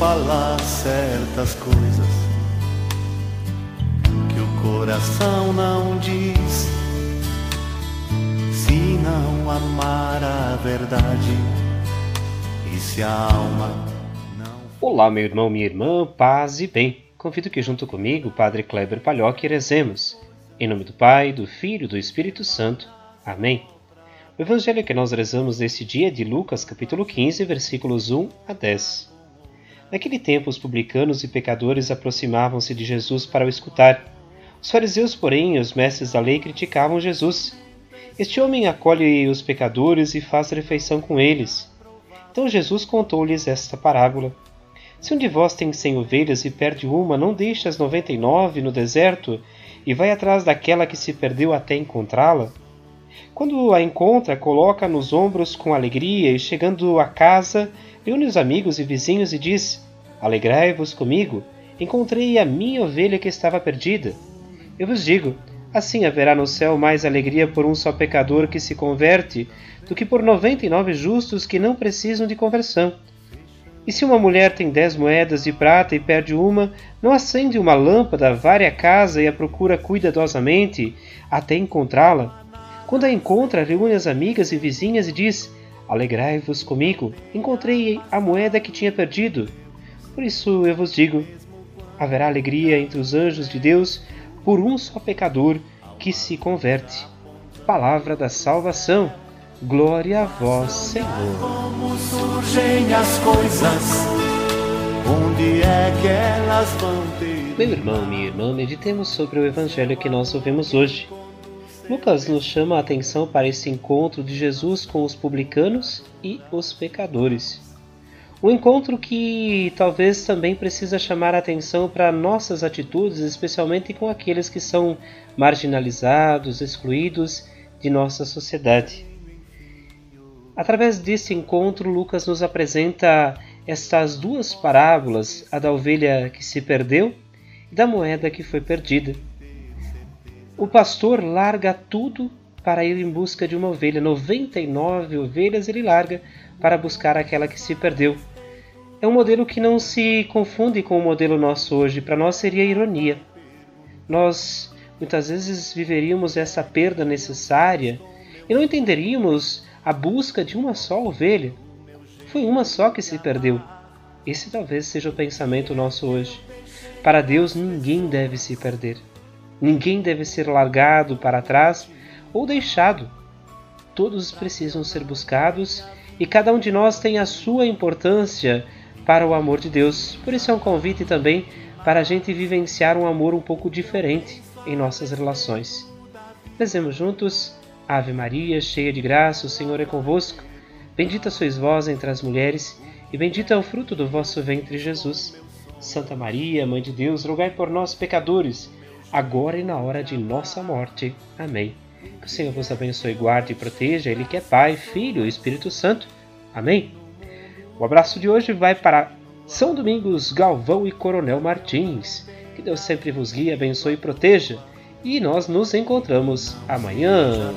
falar certas coisas que o coração não diz. Se não amar a verdade e se a alma não. Olá, meu irmão, minha irmã, paz e bem. Convido que junto comigo, Padre Kleber Palhoque, rezemos. Em nome do Pai, do Filho e do Espírito Santo. Amém. O evangelho que nós rezamos neste dia é de Lucas, capítulo 15, versículos 1 a 10. Naquele tempo, os publicanos e pecadores aproximavam-se de Jesus para o escutar. Os fariseus, porém, e os mestres da lei criticavam Jesus. Este homem acolhe os pecadores e faz refeição com eles. Então Jesus contou-lhes esta parábola. Se um de vós tem cem ovelhas e perde uma, não deixa as noventa e nove no deserto e vai atrás daquela que se perdeu até encontrá-la? Quando a encontra, coloca nos ombros com alegria e, chegando a casa, reúne os amigos e vizinhos e diz: Alegrai-vos comigo, encontrei a minha ovelha que estava perdida. Eu vos digo: assim haverá no céu mais alegria por um só pecador que se converte do que por noventa e nove justos que não precisam de conversão. E se uma mulher tem dez moedas de prata e perde uma, não acende uma lâmpada, vare a casa e a procura cuidadosamente até encontrá-la? Quando a encontra, reúne as amigas e vizinhas e diz: Alegrai-vos comigo, encontrei a moeda que tinha perdido. Por isso eu vos digo: haverá alegria entre os anjos de Deus por um só pecador que se converte. Palavra da salvação. Glória a vós, Senhor. Como surgem as coisas, onde é que elas vão ter? Meu irmão, minha irmã, meditemos sobre o evangelho que nós ouvimos hoje. Lucas nos chama a atenção para esse encontro de Jesus com os publicanos e os pecadores. Um encontro que talvez também precisa chamar a atenção para nossas atitudes, especialmente com aqueles que são marginalizados, excluídos de nossa sociedade. Através desse encontro, Lucas nos apresenta estas duas parábolas, a da ovelha que se perdeu e da moeda que foi perdida. O pastor larga tudo para ir em busca de uma ovelha. 99 ovelhas ele larga para buscar aquela que se perdeu. É um modelo que não se confunde com o modelo nosso hoje. Para nós seria ironia. Nós muitas vezes viveríamos essa perda necessária e não entenderíamos a busca de uma só ovelha. Foi uma só que se perdeu. Esse talvez seja o pensamento nosso hoje. Para Deus, ninguém deve se perder. Ninguém deve ser largado para trás ou deixado. Todos precisam ser buscados e cada um de nós tem a sua importância para o amor de Deus. Por isso é um convite também para a gente vivenciar um amor um pouco diferente em nossas relações. Rezemos juntos. Ave Maria, cheia de graça, o Senhor é convosco. Bendita sois vós entre as mulheres, e bendito é o fruto do vosso ventre, Jesus. Santa Maria, Mãe de Deus, rogai por nós, pecadores agora e na hora de nossa morte. Amém. Que o Senhor vos abençoe, guarde e proteja, Ele que é Pai, Filho e Espírito Santo. Amém. O abraço de hoje vai para São Domingos, Galvão e Coronel Martins. Que Deus sempre vos guie, abençoe e proteja. E nós nos encontramos amanhã.